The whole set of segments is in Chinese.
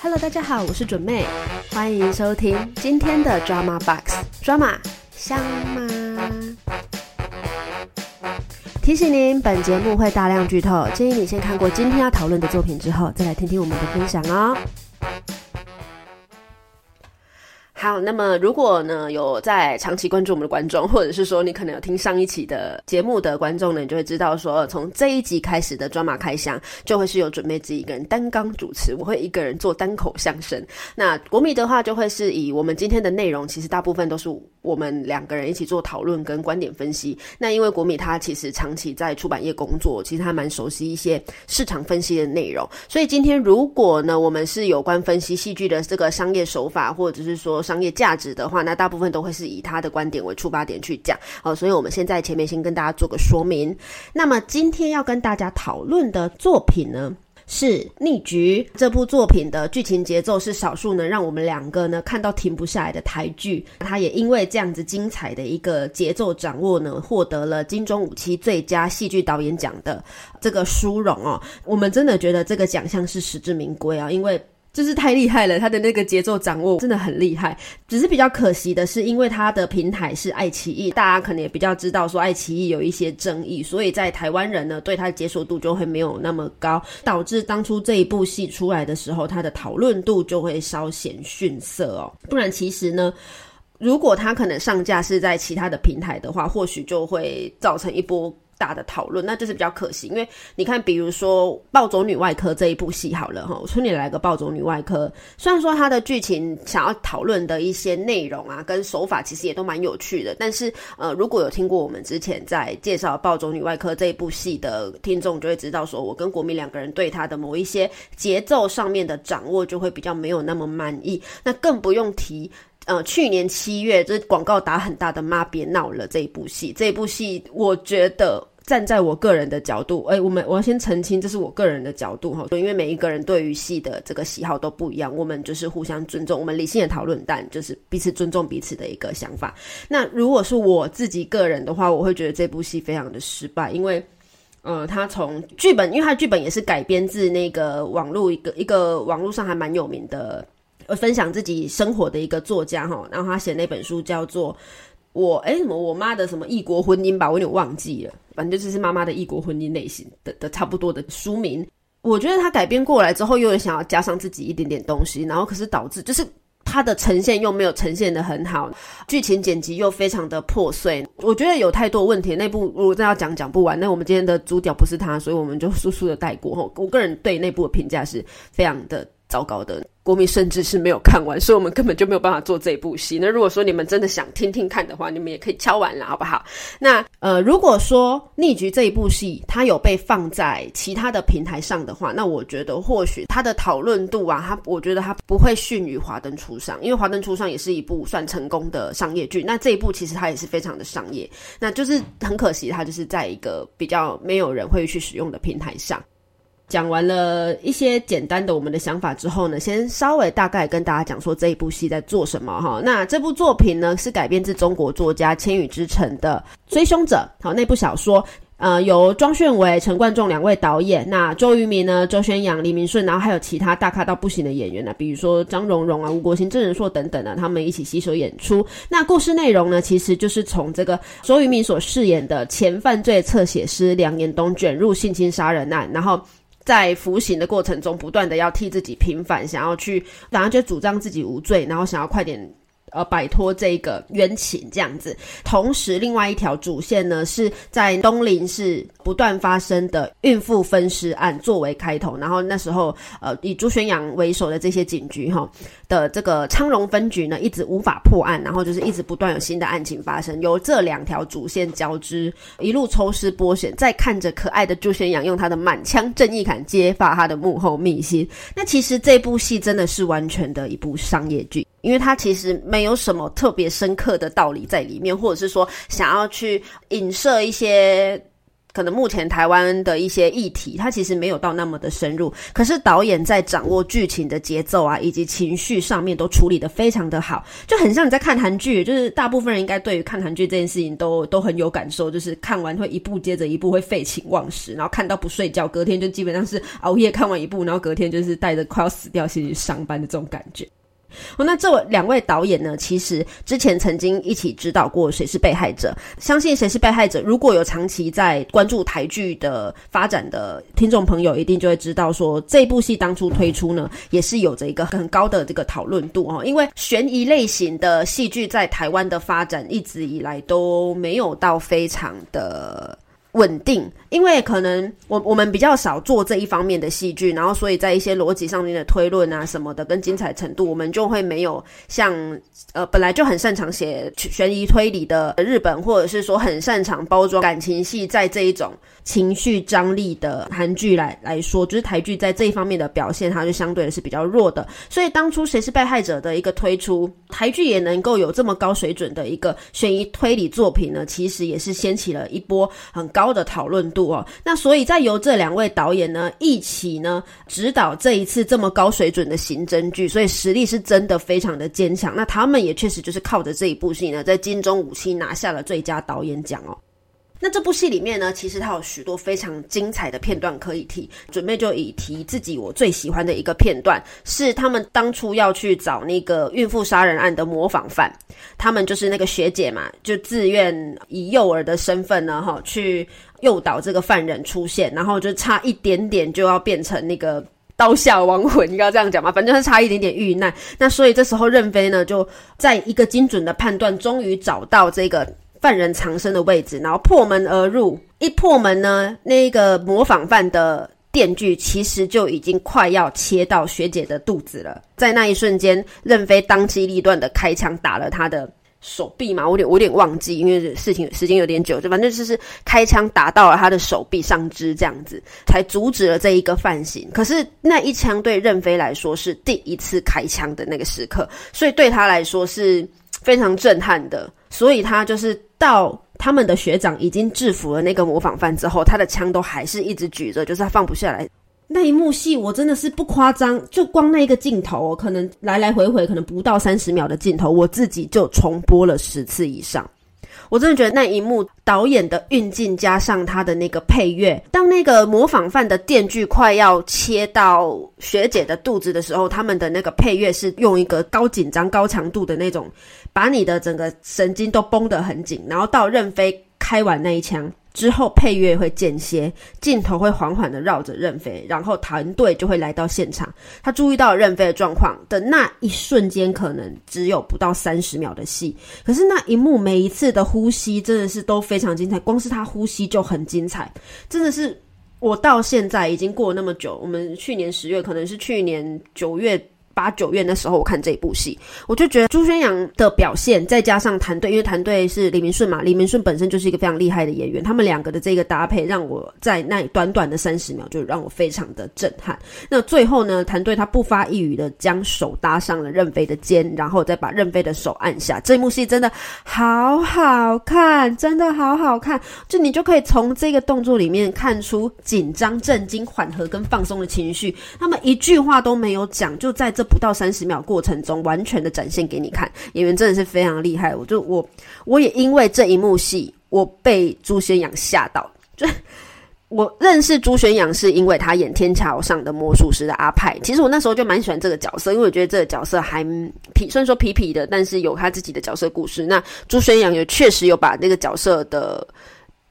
Hello，大家好，我是准妹，欢迎收听今天的 Drama Box。Drama 香吗？提醒您，本节目会大量剧透，建议你先看过今天要讨论的作品之后，再来听听我们的分享哦。好，那么如果呢有在长期关注我们的观众，或者是说你可能有听上一期的节目的观众呢，你就会知道说，从这一集开始的专马开箱就会是有准备自己一个人单纲主持，我会一个人做单口相声。那国米的话就会是以我们今天的内容，其实大部分都是我们两个人一起做讨论跟观点分析。那因为国米他其实长期在出版业工作，其实他蛮熟悉一些市场分析的内容，所以今天如果呢我们是有关分析戏剧的这个商业手法，或者是说。商业价值的话，那大部分都会是以他的观点为出发点去讲。好，所以我们现在前面先跟大家做个说明。那么今天要跟大家讨论的作品呢，是《逆局》这部作品的剧情节奏是少数能让我们两个呢看到停不下来的台剧。他也因为这样子精彩的一个节奏掌握呢，获得了金钟五期最佳戏剧导演奖的这个殊荣哦。我们真的觉得这个奖项是实至名归啊，因为。就是太厉害了，他的那个节奏掌握真的很厉害。只是比较可惜的是，因为他的平台是爱奇艺，大家可能也比较知道说爱奇艺有一些争议，所以在台湾人呢对他的接受度就会没有那么高，导致当初这一部戏出来的时候，他的讨论度就会稍显逊色哦。不然其实呢，如果他可能上架是在其他的平台的话，或许就会造成一波。大的讨论，那就是比较可惜，因为你看，比如说《暴走女外科》这一部戏好了哈，村里来个暴走女外科，虽然说它的剧情想要讨论的一些内容啊，跟手法其实也都蛮有趣的，但是呃，如果有听过我们之前在介绍《暴走女外科》这一部戏的听众，就会知道说我跟国民两个人对他的某一些节奏上面的掌握，就会比较没有那么满意，那更不用提。呃，去年七月，这广告打很大的《妈别闹了》这一部戏，这一部戏，我觉得站在我个人的角度，哎，我们我要先澄清，这是我个人的角度哈，因为每一个人对于戏的这个喜好都不一样，我们就是互相尊重，我们理性的讨论，但就是彼此尊重彼此的一个想法。那如果是我自己个人的话，我会觉得这部戏非常的失败，因为，呃，他从剧本，因为他剧本也是改编自那个网络一个一个网络上还蛮有名的。呃分享自己生活的一个作家哈，然后他写那本书叫做《我哎什么我妈的什么异国婚姻吧》，我有点忘记了，反正就是妈妈的异国婚姻类型的的差不多的书名。我觉得他改编过来之后，又想要加上自己一点点东西，然后可是导致就是他的呈现又没有呈现的很好，剧情剪辑又非常的破碎。我觉得有太多问题，那部如果真要讲讲不完。那我们今天的主角不是他，所以我们就速速的带过哈。我个人对那部的评价是非常的糟糕的。国民甚至是没有看完，所以我们根本就没有办法做这一部戏。那如果说你们真的想听听看的话，你们也可以敲完了，好不好？那呃，如果说《逆局》这一部戏它有被放在其他的平台上的话，那我觉得或许它的讨论度啊，它我觉得它不会逊于《华灯初上》，因为《华灯初上》也是一部算成功的商业剧。那这一部其实它也是非常的商业，那就是很可惜，它就是在一个比较没有人会去使用的平台上。讲完了一些简单的我们的想法之后呢，先稍微大概跟大家讲说这一部戏在做什么哈。那这部作品呢是改编自中国作家《千与之城》的《追凶者》好那部小说，呃，由庄炫伟、陈冠中两位导演，那周渝民呢、周宣扬、李明顺，然后还有其他大咖到不行的演员呢，比如说张荣荣啊、吴国兴、郑仁硕等等的，他们一起携手演出。那故事内容呢，其实就是从这个周渝民所饰演的前犯罪侧写师梁延东卷入性侵杀人案，然后。在服刑的过程中，不断的要替自己平反，想要去，然后就主张自己无罪，然后想要快点。呃，摆脱这个冤情这样子。同时，另外一条主线呢，是在东林市不断发生的孕妇分尸案作为开头。然后那时候，呃，以朱宣阳为首的这些警局哈的这个昌荣分局呢，一直无法破案，然后就是一直不断有新的案情发生。由这两条主线交织，一路抽丝剥茧，再看着可爱的朱宣阳用他的满腔正义感揭发他的幕后秘辛。那其实这部戏真的是完全的一部商业剧。因为它其实没有什么特别深刻的道理在里面，或者是说想要去影射一些可能目前台湾的一些议题，它其实没有到那么的深入，可是导演在掌握剧情的节奏啊，以及情绪上面都处理的非常的好，就很像你在看韩剧，就是大部分人应该对于看韩剧这件事情都都很有感受，就是看完会一部接着一部会废寝忘食，然后看到不睡觉，隔天就基本上是熬夜看完一部，然后隔天就是带着快要死掉心去上班的这种感觉。哦，那这两位导演呢？其实之前曾经一起指导过《谁是被害者》，相信《谁是被害者》如果有长期在关注台剧的发展的听众朋友，一定就会知道说，这部戏当初推出呢，也是有着一个很高的这个讨论度哦。因为悬疑类型的戏剧在台湾的发展一直以来都没有到非常的。稳定，因为可能我我们比较少做这一方面的戏剧，然后所以在一些逻辑上面的推论啊什么的，跟精彩程度，我们就会没有像呃本来就很擅长写悬疑推理的日本，或者是说很擅长包装感情戏，在这一种情绪张力的韩剧来来说，就是台剧在这一方面的表现，它就相对的是比较弱的。所以当初谁是被害者的一个推出，台剧也能够有这么高水准的一个悬疑推理作品呢，其实也是掀起了一波很高。高的讨论度哦，那所以再由这两位导演呢一起呢指导这一次这么高水准的刑侦剧，所以实力是真的非常的坚强。那他们也确实就是靠着这一部戏呢，在金钟五期拿下了最佳导演奖哦。那这部戏里面呢，其实它有许多非常精彩的片段可以提，准备就以提自己我最喜欢的一个片段，是他们当初要去找那个孕妇杀人案的模仿犯，他们就是那个学姐嘛，就自愿以幼儿的身份呢，哈，去诱导这个犯人出现，然后就差一点点就要变成那个刀下亡魂，应该这样讲嘛，反正是差一点点遇难。那所以这时候任飞呢，就在一个精准的判断，终于找到这个。犯人藏身的位置，然后破门而入。一破门呢，那个模仿犯的电锯其实就已经快要切到学姐的肚子了。在那一瞬间，任飞当机立断的开枪打了他的手臂嘛，我有点我有点忘记，因为事情时间有点久，就反正就是开枪打到了他的手臂上肢，这样子才阻止了这一个犯行。可是那一枪对任飞来说是第一次开枪的那个时刻，所以对他来说是非常震撼的。所以他就是到他们的学长已经制服了那个模仿犯之后，他的枪都还是一直举着，就是他放不下来。那一幕戏我真的是不夸张，就光那一个镜头，可能来来回回可能不到三十秒的镜头，我自己就重播了十次以上。我真的觉得那一幕导演的运镜加上他的那个配乐，当那个模仿犯的电锯快要切到学姐的肚子的时候，他们的那个配乐是用一个高紧张、高强度的那种，把你的整个神经都绷得很紧，然后到任飞开完那一枪。之后配乐会间歇，镜头会缓缓的绕着任飞，然后团队就会来到现场。他注意到任飞的状况的那一瞬间，可能只有不到三十秒的戏，可是那一幕每一次的呼吸真的是都非常精彩，光是他呼吸就很精彩，真的是我到现在已经过了那么久，我们去年十月，可能是去年九月。八九月的时候，我看这部戏，我就觉得朱宣阳的表现，再加上团队，因为团队是李明顺嘛，李明顺本身就是一个非常厉害的演员，他们两个的这个搭配，让我在那短短的三十秒就让我非常的震撼。那最后呢，团队他不发一语的将手搭上了任飞的肩，然后再把任飞的手按下。这一幕戏真的好好看，真的好好看，就你就可以从这个动作里面看出紧张、震惊、缓和跟放松的情绪。他们一句话都没有讲，就在这。不到三十秒过程中，完全的展现给你看，演员真的是非常厉害。我就我我也因为这一幕戏，我被朱宣阳吓到。就我认识朱宣阳是因为他演《天桥上的魔术师》的阿派。其实我那时候就蛮喜欢这个角色，因为我觉得这个角色还皮，虽然说皮皮的，但是有他自己的角色故事。那朱宣阳也确实有把那个角色的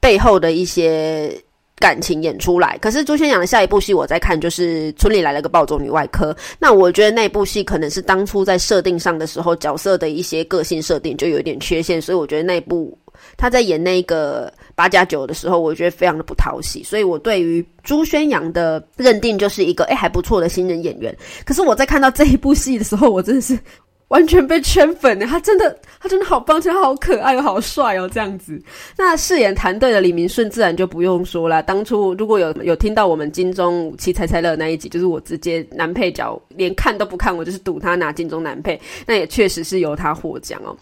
背后的一些。感情演出来，可是朱宣阳的下一部戏我在看，就是村里来了个暴走女外科。那我觉得那部戏可能是当初在设定上的时候，角色的一些个性设定就有点缺陷，所以我觉得那部他在演那个八加九的时候，我觉得非常的不讨喜。所以我对于朱宣阳的认定就是一个诶还不错的新人演员。可是我在看到这一部戏的时候，我真的是。完全被圈粉呢，他真的，他真的好棒，真的好可爱又好帅哦，这样子。那饰演团队的李明顺自然就不用说了。当初如果有有听到我们金钟五期猜猜乐那一集，就是我直接男配角连看都不看，我就是赌他拿金钟男配，那也确实是由他获奖哦。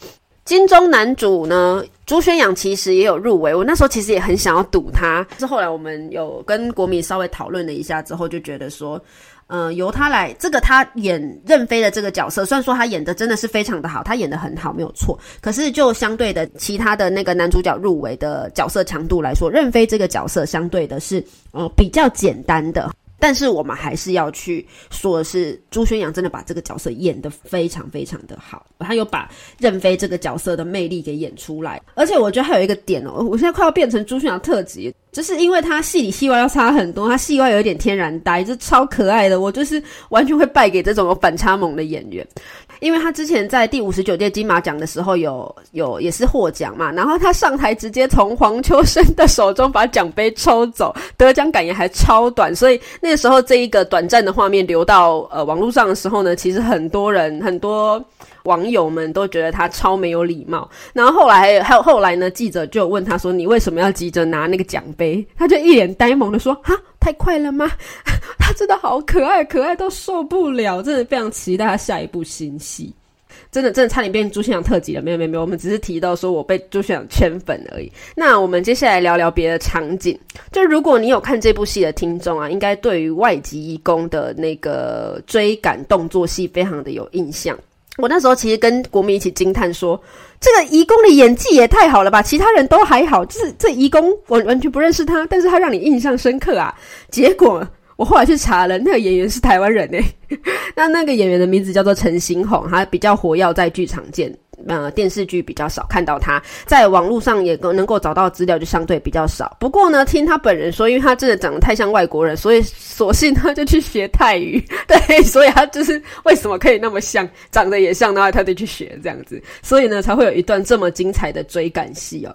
金钟男主呢，朱宣阳其实也有入围，我那时候其实也很想要赌他，是后来我们有跟国民稍微讨论了一下之后，就觉得说。嗯，由他来，这个他演任飞的这个角色，虽然说他演的真的是非常的好，他演的很好，没有错。可是就相对的其他的那个男主角入围的角色强度来说，任飞这个角色相对的是呃比较简单的。但是我们还是要去说的是，朱宣阳真的把这个角色演得非常非常的好，他又把任飞这个角色的魅力给演出来。而且我觉得还有一个点哦，我现在快要变成朱宣阳特辑，就是因为他戏里戏外要差很多，他戏外有一点天然呆，就超可爱的，我就是完全会败给这种反差萌的演员。因为他之前在第五十九届金马奖的时候有有也是获奖嘛，然后他上台直接从黄秋生的手中把奖杯抽走，得奖感言还超短，所以那时候这一个短暂的画面流到呃网络上的时候呢，其实很多人很多网友们都觉得他超没有礼貌。然后后来还有后来呢，记者就问他说：“你为什么要急着拿那个奖杯？”他就一脸呆萌的说：“哈。”太快了吗？他真的好可爱，可爱到受不了，真的非常期待他下一部新戏。真的，真的差点变朱先阳特辑了。没有，没有，没有，我们只是提到说我被朱先阳圈粉而已。那我们接下来聊聊别的场景。就如果你有看这部戏的听众啊，应该对于外籍义工的那个追赶动作戏非常的有印象。我那时候其实跟国民一起惊叹说，这个义工的演技也太好了吧！其他人都还好，就是这义工我完全不认识他，但是他让你印象深刻啊。结果我后来去查了，那个演员是台湾人诶，那 那个演员的名字叫做陈星红，他比较活跃在剧场见。呃，电视剧比较少看到他，在网络上也能够找到资料就相对比较少。不过呢，听他本人说，因为他真的长得太像外国人，所以索性他就去学泰语。对，所以他就是为什么可以那么像，长得也像，然后他就去学这样子，所以呢，才会有一段这么精彩的追赶戏哦。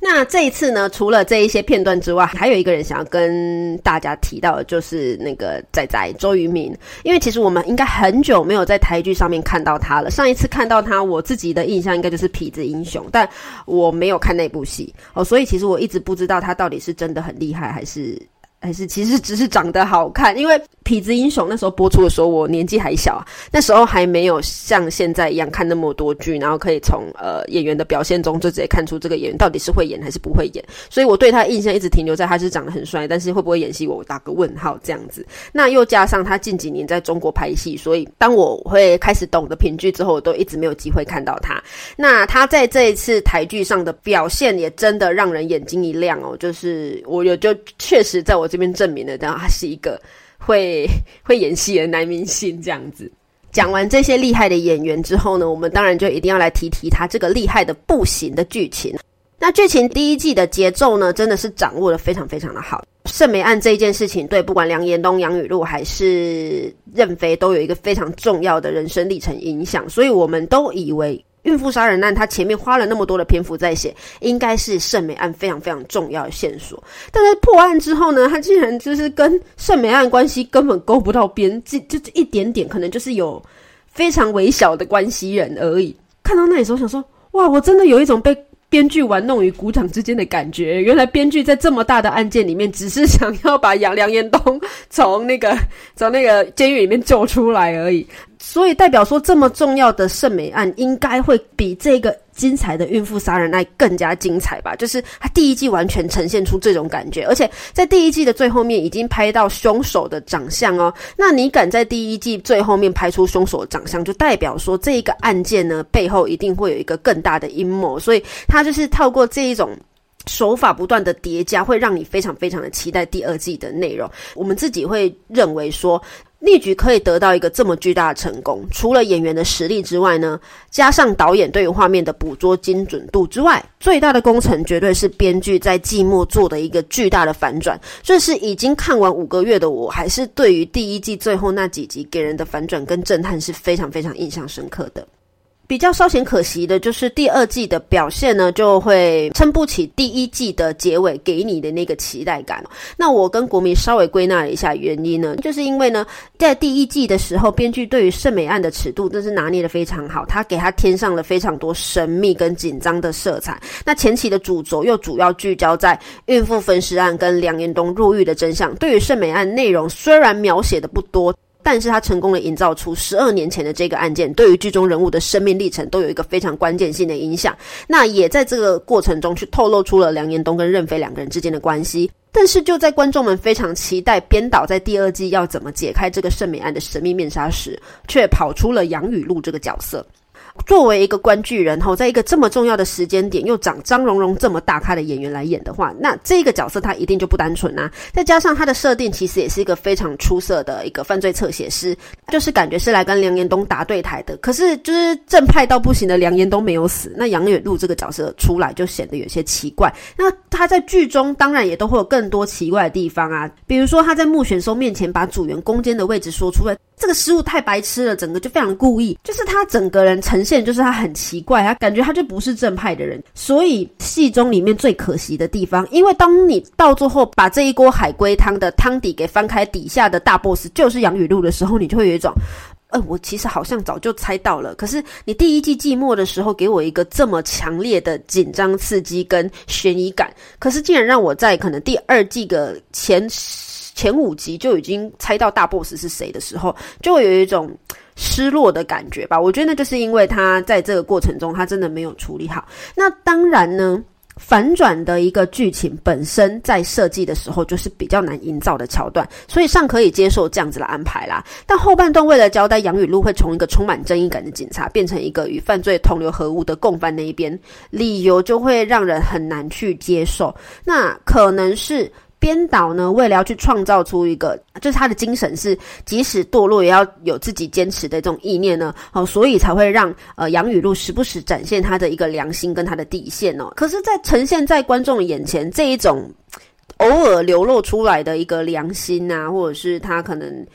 那这一次呢，除了这一些片段之外，还有一个人想要跟大家提到的，就是那个仔仔周渝民。因为其实我们应该很久没有在台剧上面看到他了。上一次看到他，我自己的印象应该就是《痞子英雄》，但我没有看那部戏哦，所以其实我一直不知道他到底是真的很厉害，还是。还是其实只是长得好看，因为《痞子英雄》那时候播出的时候，我年纪还小，那时候还没有像现在一样看那么多剧，然后可以从呃演员的表现中就直接看出这个演员到底是会演还是不会演。所以我对他印象一直停留在他是长得很帅，但是会不会演戏，我打个问号这样子。那又加上他近几年在中国拍戏，所以当我会开始懂得评剧之后，我都一直没有机会看到他。那他在这一次台剧上的表现也真的让人眼睛一亮哦，就是我有就确实在我。这边证明了，他是一个会 会演戏的男明星。这样子讲完这些厉害的演员之后呢，我们当然就一定要来提提他这个厉害的不行的剧情。那剧情第一季的节奏呢，真的是掌握的非常非常的好。圣梅案这一件事情，对不管梁延东、杨雨露还是任飞，都有一个非常重要的人生历程影响，所以我们都以为。孕妇杀人案，他前面花了那么多的篇幅在写，应该是盛美案非常非常重要的线索。但在破案之后呢，他竟然就是跟盛美案关系根本勾不到边，就就一点点，可能就是有非常微小的关系人而已。看到那里时候，想说，哇，我真的有一种被。编剧玩弄于股掌之间的感觉，原来编剧在这么大的案件里面，只是想要把杨梁延东从那个从那个监狱里面救出来而已。所以代表说，这么重要的圣美案，应该会比这个精彩的孕妇杀人案更加精彩吧？就是他第一季完全呈现出这种感觉，而且在第一季的最后面已经拍到凶手的长相哦。那你敢在第一季最后面拍出凶手的长相，就代表说这一个案件呢背后一定会有一个更大的阴谋。所以他就是透过这一种手法不断的叠加，会让你非常非常的期待第二季的内容。我们自己会认为说。逆局可以得到一个这么巨大的成功，除了演员的实力之外呢，加上导演对于画面的捕捉精准度之外，最大的功臣绝对是编剧在季末做的一个巨大的反转。这是已经看完五个月的我，还是对于第一季最后那几集给人的反转跟震撼是非常非常印象深刻的。比较稍显可惜的就是第二季的表现呢，就会撑不起第一季的结尾给你的那个期待感。那我跟国民稍微归纳了一下原因呢，就是因为呢，在第一季的时候，编剧对于圣美案的尺度真是拿捏的非常好，他给他添上了非常多神秘跟紧张的色彩。那前期的主轴又主要聚焦在孕妇分尸案跟梁延东入狱的真相。对于圣美案内容虽然描写的不多。但是他成功的营造出十二年前的这个案件对于剧中人物的生命历程都有一个非常关键性的影响。那也在这个过程中去透露出了梁延东跟任飞两个人之间的关系。但是就在观众们非常期待编导在第二季要怎么解开这个圣美案的神秘面纱时，却跑出了杨雨露这个角色。作为一个关剧人哈，在一个这么重要的时间点，又长张荣荣这么大咖的演员来演的话，那这个角色他一定就不单纯啊！再加上他的设定，其实也是一个非常出色的一个犯罪侧写师，就是感觉是来跟梁延东打对台的。可是就是正派到不行的梁延东没有死，那杨远路这个角色出来就显得有些奇怪。那他在剧中当然也都会有更多奇怪的地方啊，比如说他在穆选松面前把组员攻坚的位置说出来。这个失误太白痴了，整个就非常故意，就是他整个人呈现就是他很奇怪，他感觉他就不是正派的人。所以戏中里面最可惜的地方，因为当你到最后把这一锅海龟汤的汤底给翻开，底下的大 boss 就是杨雨露的时候，你就会有一种，呃，我其实好像早就猜到了。可是你第一季季末的时候给我一个这么强烈的紧张刺激跟悬疑感，可是竟然让我在可能第二季的前。前五集就已经猜到大 boss 是谁的时候，就会有一种失落的感觉吧。我觉得那就是因为他在这个过程中，他真的没有处理好。那当然呢，反转的一个剧情本身在设计的时候就是比较难营造的桥段，所以尚可以接受这样子的安排啦。但后半段为了交代杨雨露会从一个充满正义感的警察变成一个与犯罪同流合污的共犯那一边，理由就会让人很难去接受。那可能是。编导呢，为了要去创造出一个，就是他的精神是，即使堕落也要有自己坚持的这种意念呢，哦，所以才会让呃杨雨露时不时展现他的一个良心跟他的底线哦。可是，在呈现在观众眼前这一种偶尔流露出来的一个良心啊，或者是他可能。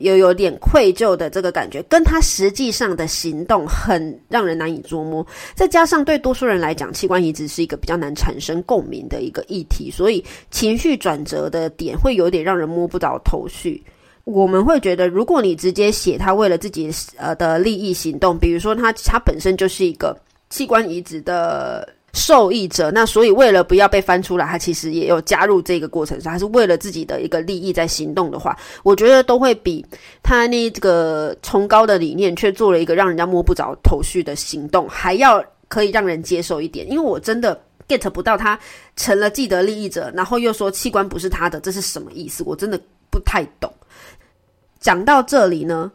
又有点愧疚的这个感觉，跟他实际上的行动很让人难以捉摸。再加上对多数人来讲，器官移植是一个比较难产生共鸣的一个议题，所以情绪转折的点会有点让人摸不着头绪。我们会觉得，如果你直接写他为了自己呃的利益行动，比如说他他本身就是一个器官移植的。受益者，那所以为了不要被翻出来，他其实也有加入这个过程，他是为了自己的一个利益在行动的话，我觉得都会比他那个崇高的理念却做了一个让人家摸不着头绪的行动还要可以让人接受一点。因为我真的 get 不到他成了既得利益者，然后又说器官不是他的，这是什么意思？我真的不太懂。讲到这里呢。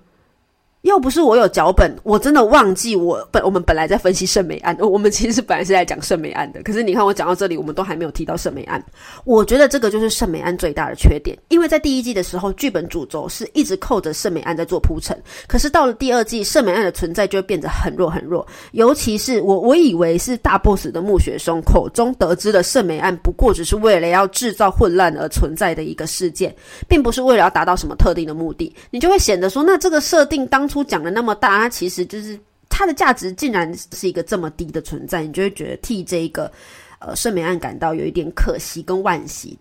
要不是我有脚本，我真的忘记我本我们本来在分析圣美案，我们其实本来是在讲圣美案的。可是你看我讲到这里，我们都还没有提到圣美案。我觉得这个就是圣美案最大的缺点，因为在第一季的时候，剧本主轴是一直扣着圣美案在做铺陈。可是到了第二季，圣美案的存在就会变得很弱很弱。尤其是我我以为是大 boss 的穆雪松口中得知的圣美案，不过只是为了要制造混乱而存在的一个事件，并不是为了要达到什么特定的目的。你就会显得说，那这个设定当初。出讲的那么大，它其实就是它的价值竟然是一个这么低的存在，你就会觉得替这一个呃圣美案感到有一点可惜跟惋惜。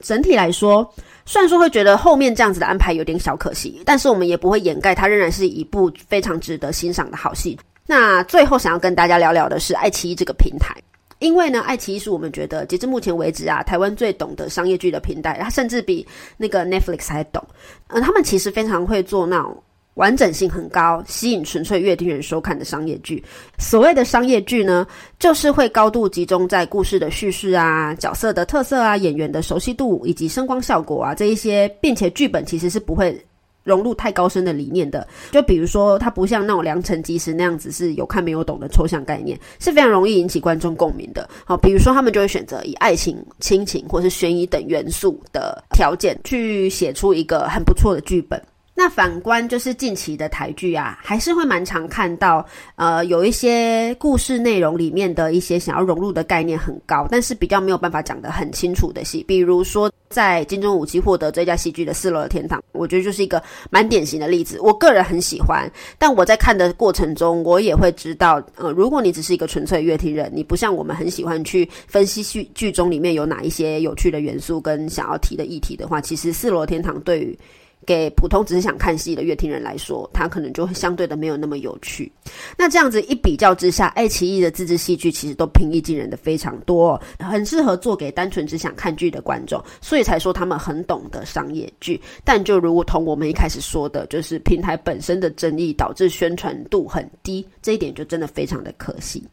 整体来说，虽然说会觉得后面这样子的安排有点小可惜，但是我们也不会掩盖它仍然是一部非常值得欣赏的好戏。那最后想要跟大家聊聊的是爱奇艺这个平台。因为呢，爱奇艺是我们觉得截至目前为止啊，台湾最懂得商业剧的平台，它甚至比那个 Netflix 还懂。嗯，他们其实非常会做那种。完整性很高，吸引纯粹乐听人收看的商业剧。所谓的商业剧呢，就是会高度集中在故事的叙事啊、角色的特色啊、演员的熟悉度以及声光效果啊这一些，并且剧本其实是不会融入太高深的理念的。就比如说，它不像那种良辰吉时那样子是有看没有懂的抽象概念，是非常容易引起观众共鸣的。好，比如说他们就会选择以爱情、亲情或是悬疑等元素的条件去写出一个很不错的剧本。那反观就是近期的台剧啊，还是会蛮常看到，呃，有一些故事内容里面的一些想要融入的概念很高，但是比较没有办法讲得很清楚的戏，比如说在金钟五期获得最佳戏剧的《四楼的天堂》，我觉得就是一个蛮典型的例子。我个人很喜欢，但我在看的过程中，我也会知道，呃，如果你只是一个纯粹乐听人，你不像我们很喜欢去分析剧剧中里面有哪一些有趣的元素跟想要提的议题的话，其实《四楼天堂》对于给普通只是想看戏的乐听人来说，它可能就会相对的没有那么有趣。那这样子一比较之下，爱奇艺的自制戏剧其实都平易近人的非常多，很适合做给单纯只想看剧的观众，所以才说他们很懂得商业剧。但就如同我们一开始说的，就是平台本身的争议导致宣传度很低，这一点就真的非常的可惜。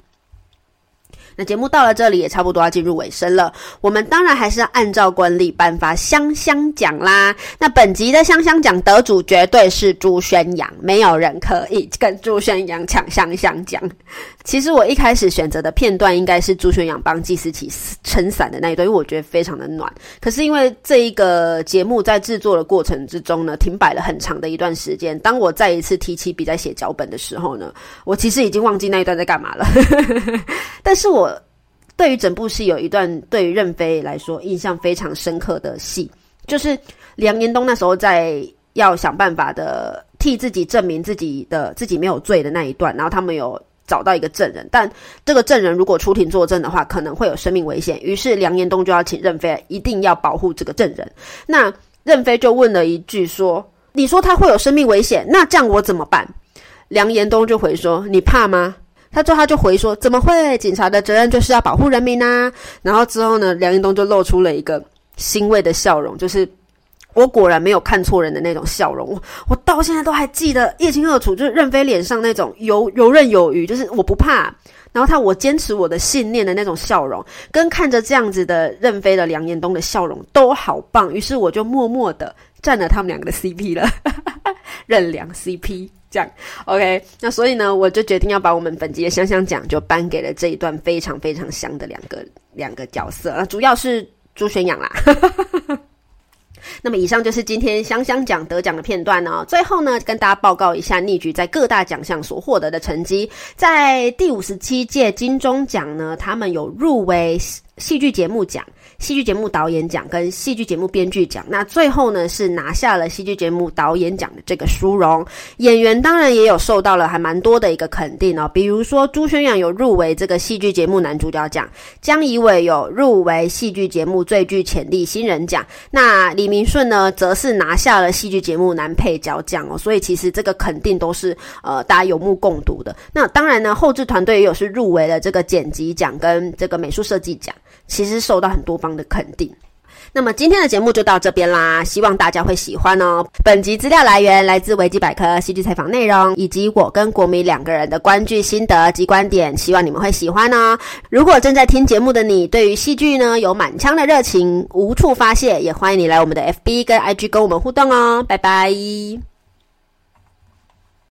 那节目到了这里也差不多要进入尾声了，我们当然还是要按照惯例颁发香香奖啦。那本集的香香奖得主绝对是朱宣阳，没有人可以跟朱宣阳抢香香奖。其实我一开始选择的片段应该是朱宣阳帮季思琪撑伞的那一段，因为我觉得非常的暖。可是因为这一个节目在制作的过程之中呢，停摆了很长的一段时间。当我再一次提起笔在写脚本的时候呢，我其实已经忘记那一段在干嘛了。但是我。对于整部戏有一段对于任飞来说印象非常深刻的戏，就是梁延东那时候在要想办法的替自己证明自己的自己没有罪的那一段，然后他们有找到一个证人，但这个证人如果出庭作证的话，可能会有生命危险，于是梁延东就要请任飞一定要保护这个证人。那任飞就问了一句说：“你说他会有生命危险，那这样我怎么办？”梁延东就回说：“你怕吗？”他之后他就回说：“怎么会？警察的责任就是要保护人民呐。”然后之后呢，梁延东就露出了一个欣慰的笑容，就是我果然没有看错人的那种笑容。我到现在都还记得叶青二楚，就是任飞脸上那种游游刃有余，就是我不怕。然后他我坚持我的信念的那种笑容，跟看着这样子的任飞的梁彦东的笑容都好棒。于是我就默默的占了他们两个的 CP 了，任梁 CP。这样，OK，那所以呢，我就决定要把我们本集的香香奖就颁给了这一段非常非常香的两个两个角色啊，主要是朱宣阳啦。那么以上就是今天香香奖得奖的片段呢。最后呢，跟大家报告一下逆局在各大奖项所获得的成绩。在第五十七届金钟奖呢，他们有入围戏剧节目奖。戏剧节目导演奖跟戏剧节目编剧奖，那最后呢是拿下了戏剧节目导演奖的这个殊荣。演员当然也有受到了还蛮多的一个肯定哦，比如说朱轩阳有入围这个戏剧节目男主角奖，江怡伟有入围戏剧节目最具潜力新人奖，那李明顺呢则是拿下了戏剧节目男配角奖哦。所以其实这个肯定都是呃大家有目共睹的。那当然呢，后制团队也有是入围了这个剪辑奖跟这个美术设计奖。其实受到很多方的肯定。那么今天的节目就到这边啦，希望大家会喜欢哦。本集资料来源来自维基百科戏剧采访内容，以及我跟国民两个人的观剧心得及观点，希望你们会喜欢哦。如果正在听节目的你，对于戏剧呢有满腔的热情，无处发泄，也欢迎你来我们的 FB 跟 IG 跟我们互动哦。拜拜。